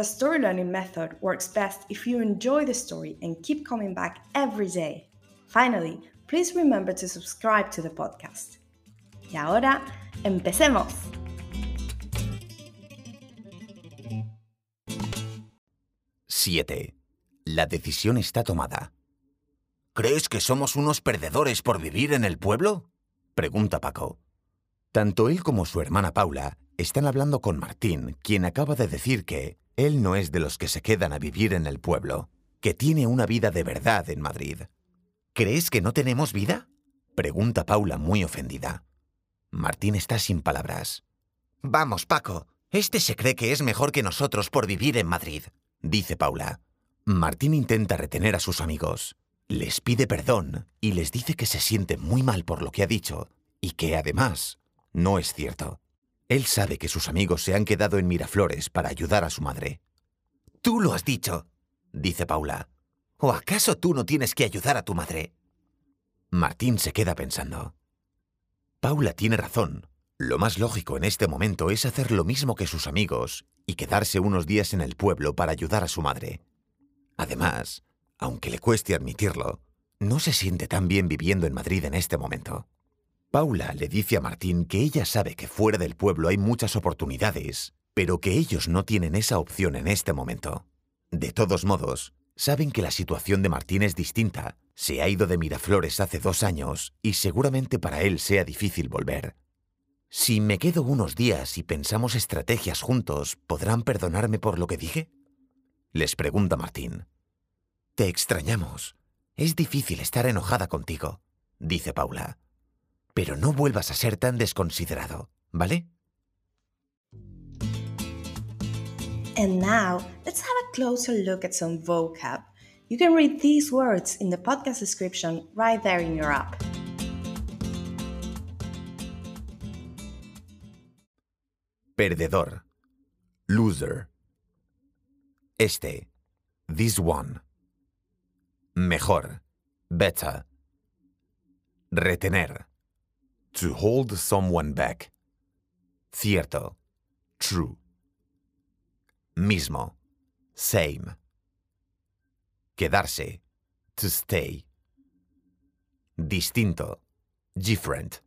the story learning method works best if you enjoy the story and keep coming back every day. Finally, please remember to subscribe to the podcast. Y ahora, empecemos. ¡7! La decisión está tomada. ¿Crees que somos unos perdedores por vivir en el pueblo? pregunta Paco. Tanto él como su hermana Paula están hablando con Martín, quien acaba de decir que él no es de los que se quedan a vivir en el pueblo, que tiene una vida de verdad en Madrid. ¿Crees que no tenemos vida? pregunta Paula muy ofendida. Martín está sin palabras. Vamos, Paco, este se cree que es mejor que nosotros por vivir en Madrid, dice Paula. Martín intenta retener a sus amigos, les pide perdón y les dice que se siente muy mal por lo que ha dicho y que además no es cierto. Él sabe que sus amigos se han quedado en Miraflores para ayudar a su madre. Tú lo has dicho, dice Paula. ¿O acaso tú no tienes que ayudar a tu madre? Martín se queda pensando. Paula tiene razón. Lo más lógico en este momento es hacer lo mismo que sus amigos y quedarse unos días en el pueblo para ayudar a su madre. Además, aunque le cueste admitirlo, no se siente tan bien viviendo en Madrid en este momento. Paula le dice a Martín que ella sabe que fuera del pueblo hay muchas oportunidades, pero que ellos no tienen esa opción en este momento. De todos modos, saben que la situación de Martín es distinta. Se ha ido de Miraflores hace dos años y seguramente para él sea difícil volver. Si me quedo unos días y pensamos estrategias juntos, ¿podrán perdonarme por lo que dije? Les pregunta Martín. Te extrañamos. Es difícil estar enojada contigo, dice Paula. Pero no vuelvas a ser tan desconsiderado, ¿vale? And now, let's have a closer look at some vocab. You can read these words in the podcast description right there in your app. Perdedor. Loser. Este. This one. Mejor. Better. Retener. To hold someone back. Cierto. True. Mismo. Same. Quedarse. To stay. Distinto. Different.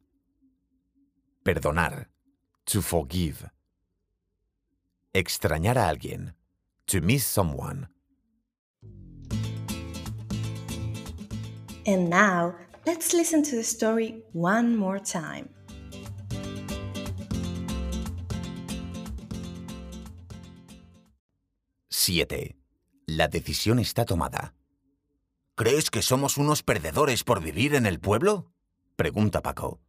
Perdonar. To forgive. Extrañar a alguien. To miss someone. And now, let's listen to the story one more time. ¡7! La decisión está tomada. ¿Crees que somos unos perdedores por vivir en el pueblo? pregunta Paco.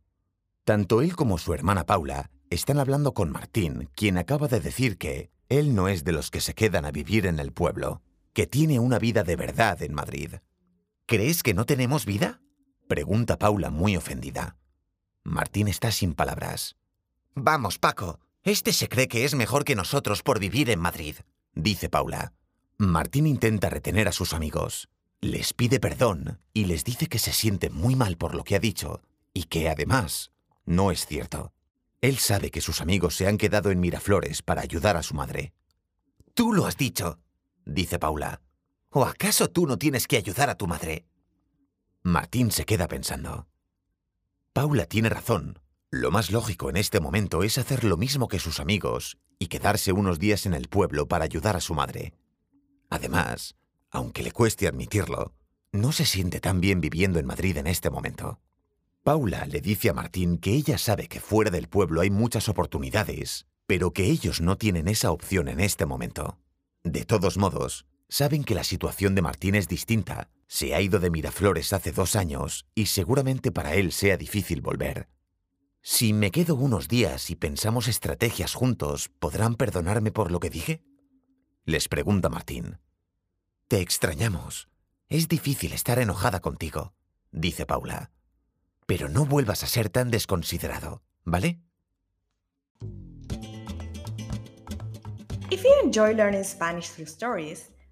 Tanto él como su hermana Paula están hablando con Martín, quien acaba de decir que él no es de los que se quedan a vivir en el pueblo, que tiene una vida de verdad en Madrid. ¿Crees que no tenemos vida? Pregunta Paula muy ofendida. Martín está sin palabras. Vamos, Paco, este se cree que es mejor que nosotros por vivir en Madrid, dice Paula. Martín intenta retener a sus amigos, les pide perdón y les dice que se siente muy mal por lo que ha dicho y que además no es cierto. Él sabe que sus amigos se han quedado en Miraflores para ayudar a su madre. Tú lo has dicho, dice Paula. ¿O acaso tú no tienes que ayudar a tu madre? Martín se queda pensando. Paula tiene razón. Lo más lógico en este momento es hacer lo mismo que sus amigos y quedarse unos días en el pueblo para ayudar a su madre. Además, aunque le cueste admitirlo, no se siente tan bien viviendo en Madrid en este momento. Paula le dice a Martín que ella sabe que fuera del pueblo hay muchas oportunidades, pero que ellos no tienen esa opción en este momento. De todos modos, saben que la situación de Martín es distinta. Se ha ido de Miraflores hace dos años y seguramente para él sea difícil volver. Si me quedo unos días y pensamos estrategias juntos, ¿podrán perdonarme por lo que dije? Les pregunta Martín. Te extrañamos. Es difícil estar enojada contigo, dice Paula. Pero no vuelvas a ser tan desconsiderado, ¿vale? If you enjoy learning Spanish through stories,